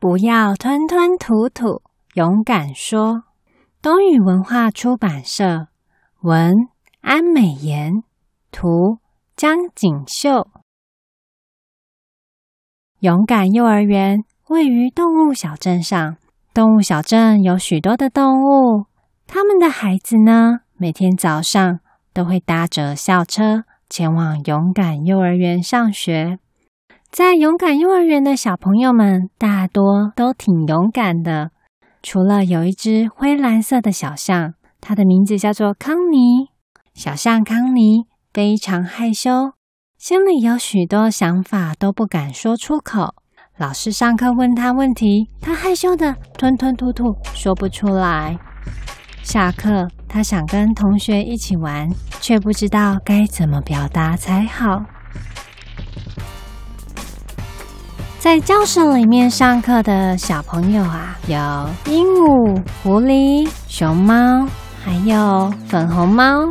不要吞吞吐吐，勇敢说。东雨文化出版社文安美妍，图江锦绣。勇敢幼儿园位于动物小镇上，动物小镇有许多的动物，他们的孩子呢，每天早上都会搭着校车前往勇敢幼儿园上学。在勇敢幼儿园的小朋友们，大多都挺勇敢的。除了有一只灰蓝色的小象，它的名字叫做康妮。小象康妮非常害羞，心里有许多想法都不敢说出口。老师上课问他问题，他害羞的吞吞吐吐说不出来。下课，他想跟同学一起玩，却不知道该怎么表达才好。在教室里面上课的小朋友啊，有鹦鹉、狐狸、熊猫，还有粉红猫、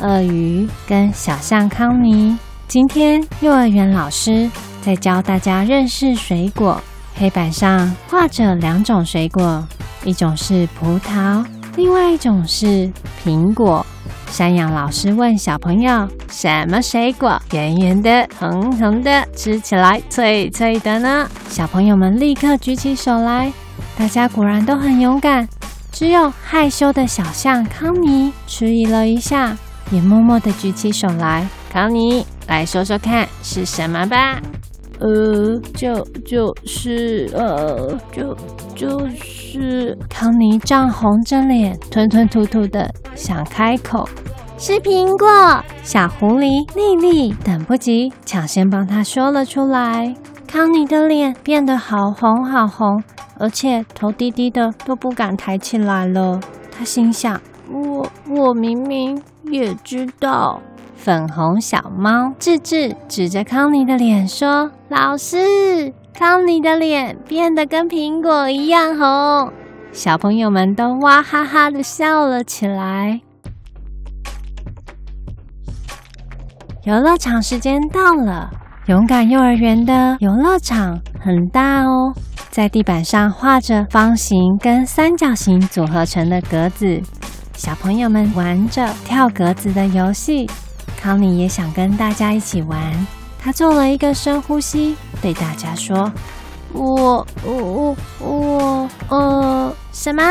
鳄鱼跟小象康妮。今天幼儿园老师在教大家认识水果，黑板上画着两种水果，一种是葡萄，另外一种是苹果。山羊老师问小朋友：“什么水果圆圆的、红红的，吃起来脆脆的呢？”小朋友们立刻举起手来。大家果然都很勇敢，只有害羞的小象康妮迟疑了一下，也默默地举起手来。康妮，来说说看是什么吧？呃，就就是呃，就就是康妮涨红着脸，吞吞吐吐的想开口。是苹果，小狐狸丽丽等不及，抢先帮她说了出来。康妮的脸变得好红好红，而且头低低的，都不敢抬起来了。她心想：我我明明也知道。粉红小猫智智指着康妮的脸说：“老师，康妮的脸变得跟苹果一样红。”小朋友们都哇哈哈的笑了起来。游乐场时间到了，勇敢幼儿园的游乐场很大哦，在地板上画着方形跟三角形组合成的格子，小朋友们玩着跳格子的游戏。康妮也想跟大家一起玩，他做了一个深呼吸，对大家说：“我我我我呃什么？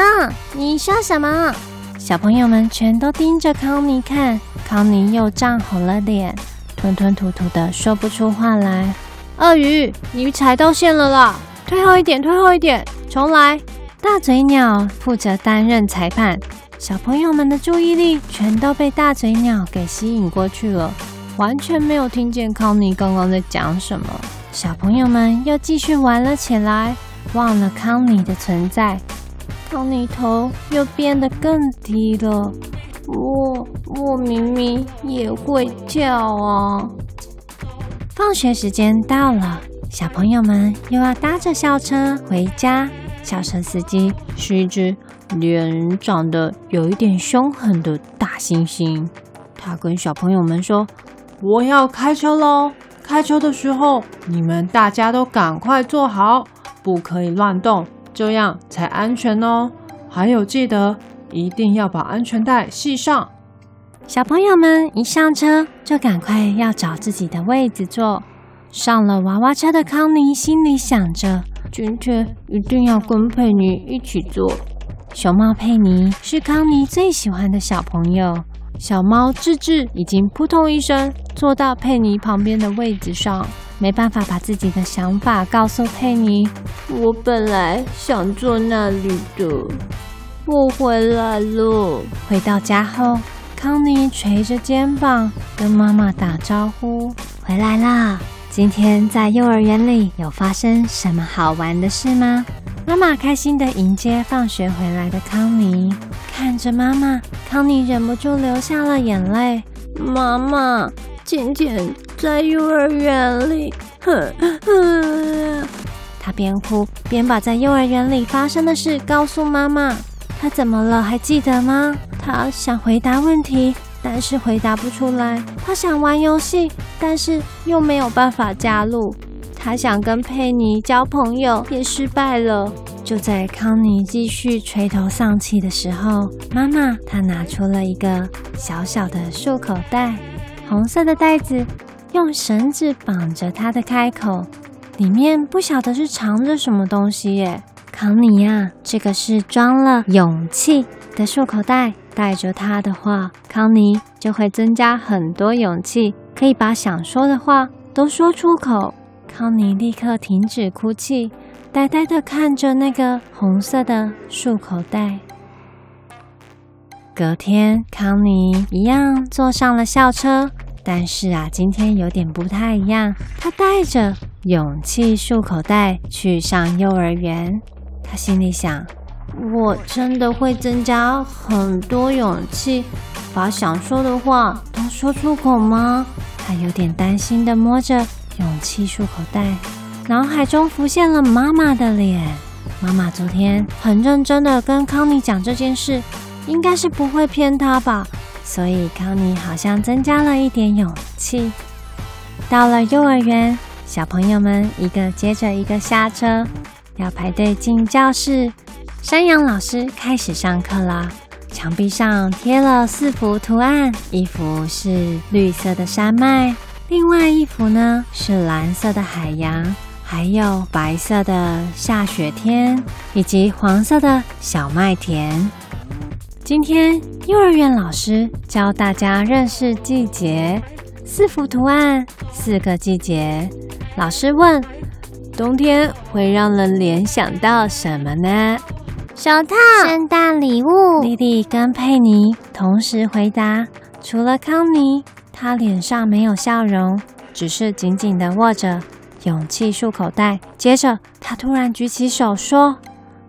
你说什么？”小朋友们全都盯着康妮看。康妮又涨红了脸，吞吞吐吐的说不出话来。鳄鱼，你踩到线了啦！退后一点，退后一点，重来。大嘴鸟负责担任裁判，小朋友们的注意力全都被大嘴鸟给吸引过去了，完全没有听见康妮刚刚在讲什么。小朋友们又继续玩了起来，忘了康妮的存在。康妮头又变得更低了。我我明明也会跳啊！放学时间到了，小朋友们又要搭着校车回家。校车司机是一只脸长得有一点凶狠的大猩猩。他跟小朋友们说：“我要开车喽！开车的时候，你们大家都赶快坐好，不可以乱动，这样才安全哦。还有，记得。”一定要把安全带系上。小朋友们一上车就赶快要找自己的位子坐。上了娃娃车的康妮心里想着：今天一定要跟佩妮一起坐。熊猫佩妮是康妮最喜欢的小朋友。小猫智智已经扑通一声坐到佩妮旁边的位置上，没办法把自己的想法告诉佩妮。我本来想坐那里的。我回来了。回到家后，康妮垂着肩膀跟妈妈打招呼：“回来啦！今天在幼儿园里有发生什么好玩的事吗？”妈妈开心的迎接放学回来的康妮，看着妈妈，康妮忍不住流下了眼泪。妈妈，今天在幼儿园里，呵呵，她边哭边把在幼儿园里发生的事告诉妈妈。他怎么了？还记得吗？他想回答问题，但是回答不出来。他想玩游戏，但是又没有办法加入。他想跟佩妮交朋友，也失败了。就在康妮继续垂头丧气的时候，妈妈她拿出了一个小小的束口袋，红色的袋子用绳子绑着它的开口，里面不晓得是藏着什么东西耶。康妮呀，这个是装了勇气的束口袋，带着它的话，康妮就会增加很多勇气，可以把想说的话都说出口。康妮立刻停止哭泣，呆呆的看着那个红色的束口袋。隔天，康妮一样坐上了校车，但是啊，今天有点不太一样，她带着勇气束口袋去上幼儿园。他心里想：“我真的会增加很多勇气，把想说的话都说出口吗？”他有点担心的摸着勇气漱口袋，脑海中浮现了妈妈的脸。妈妈昨天很认真的跟康妮讲这件事，应该是不会骗她吧？所以康妮好像增加了一点勇气。到了幼儿园，小朋友们一个接着一个下车。要排队进教室，山羊老师开始上课啦。墙壁上贴了四幅图案，一幅是绿色的山脉，另外一幅呢是蓝色的海洋，还有白色的下雪天，以及黄色的小麦田。今天幼儿园老师教大家认识季节，四幅图案，四个季节。老师问。冬天会让人联想到什么呢？手套、圣诞礼物。莉莉跟佩妮同时回答。除了康妮，他脸上没有笑容，只是紧紧地握着勇气束口袋。接着，他突然举起手说：“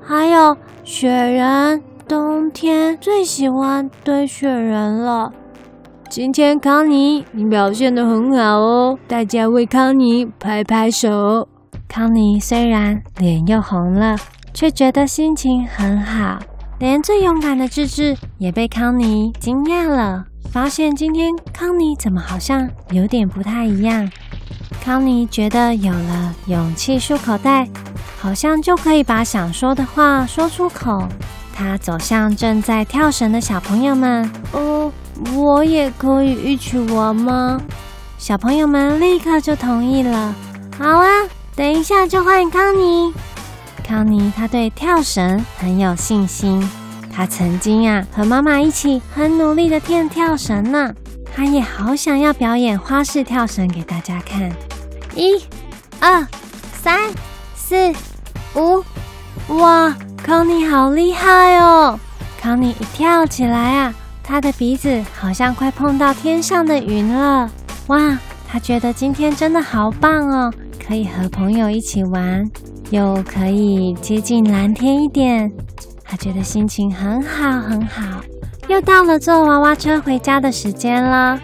还有雪人，冬天最喜欢堆雪人了。今天康妮，你表现得很好哦，大家为康妮拍拍手。”康妮虽然脸又红了，却觉得心情很好。连最勇敢的智智也被康妮惊讶了，发现今天康妮怎么好像有点不太一样。康妮觉得有了勇气漱口袋，好像就可以把想说的话说出口。她走向正在跳绳的小朋友们：“哦，我也可以一起玩吗？”小朋友们立刻就同意了：“好啊。”等一下就换康妮。康妮她对跳绳很有信心，她曾经啊和妈妈一起很努力的练跳绳呢。她也好想要表演花式跳绳给大家看。一、二、三、四、五，哇！康妮好厉害哦！康妮一跳起来啊，她的鼻子好像快碰到天上的云了。哇！她觉得今天真的好棒哦。可以和朋友一起玩，又可以接近蓝天一点，他觉得心情很好很好。又到了坐娃娃车回家的时间了。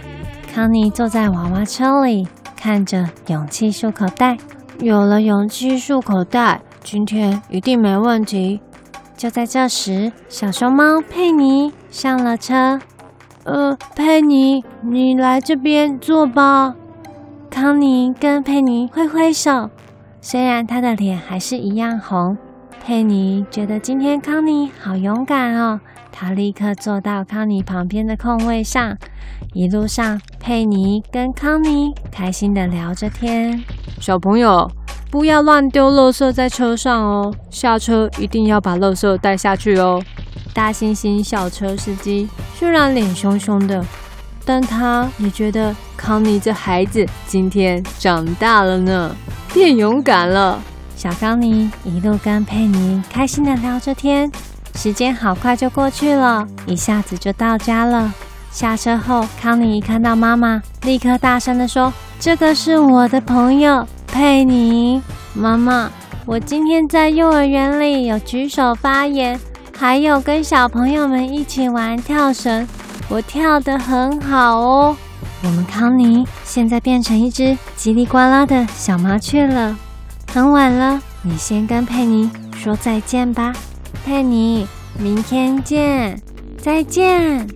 康妮坐在娃娃车里，看着勇气束口袋。有了勇气束口袋，今天一定没问题。就在这时，小熊猫佩妮上了车。呃，佩妮，你来这边坐吧。康妮跟佩妮挥挥手，虽然他的脸还是一样红。佩妮觉得今天康妮好勇敢哦，她立刻坐到康妮旁边的空位上。一路上，佩妮跟康妮开心地聊着天。小朋友，不要乱丢垃圾在车上哦，下车一定要把垃圾带下去哦。大猩猩校车司机虽然脸凶凶的。但他也觉得康妮这孩子今天长大了呢，变勇敢了。小康妮一路跟佩妮开心的聊着天，时间好快就过去了，一下子就到家了。下车后，康妮一看到妈妈，立刻大声的说：“这个是我的朋友佩妮，妈妈，我今天在幼儿园里有举手发言，还有跟小朋友们一起玩跳绳。”我跳得很好哦，我们康妮现在变成一只叽里呱啦的小麻雀了。很晚了，你先跟佩妮说再见吧。佩妮，明天见，再见。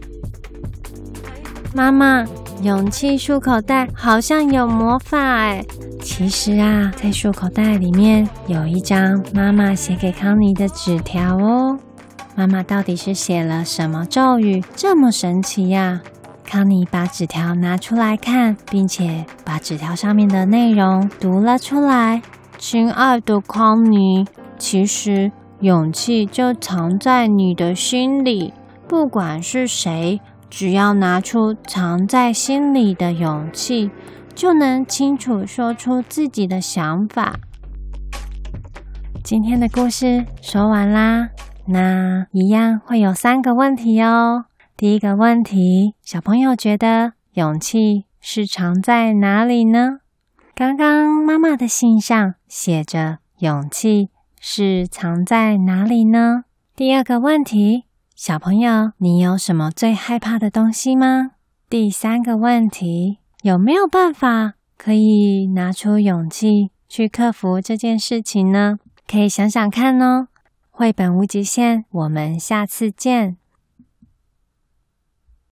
妈妈，勇气束口袋好像有魔法哎，其实啊，在束口袋里面有一张妈妈写给康妮的纸条哦。妈妈到底是写了什么咒语，这么神奇呀？康妮把纸条拿出来看，并且把纸条上面的内容读了出来。亲爱的康妮，其实勇气就藏在你的心里。不管是谁，只要拿出藏在心里的勇气，就能清楚说出自己的想法。今天的故事说完啦。那一样会有三个问题哦。第一个问题，小朋友觉得勇气是藏在哪里呢？刚刚妈妈的信上写着勇气是藏在哪里呢？第二个问题，小朋友，你有什么最害怕的东西吗？第三个问题，有没有办法可以拿出勇气去克服这件事情呢？可以想想看哦。绘本无极限，我们下次见。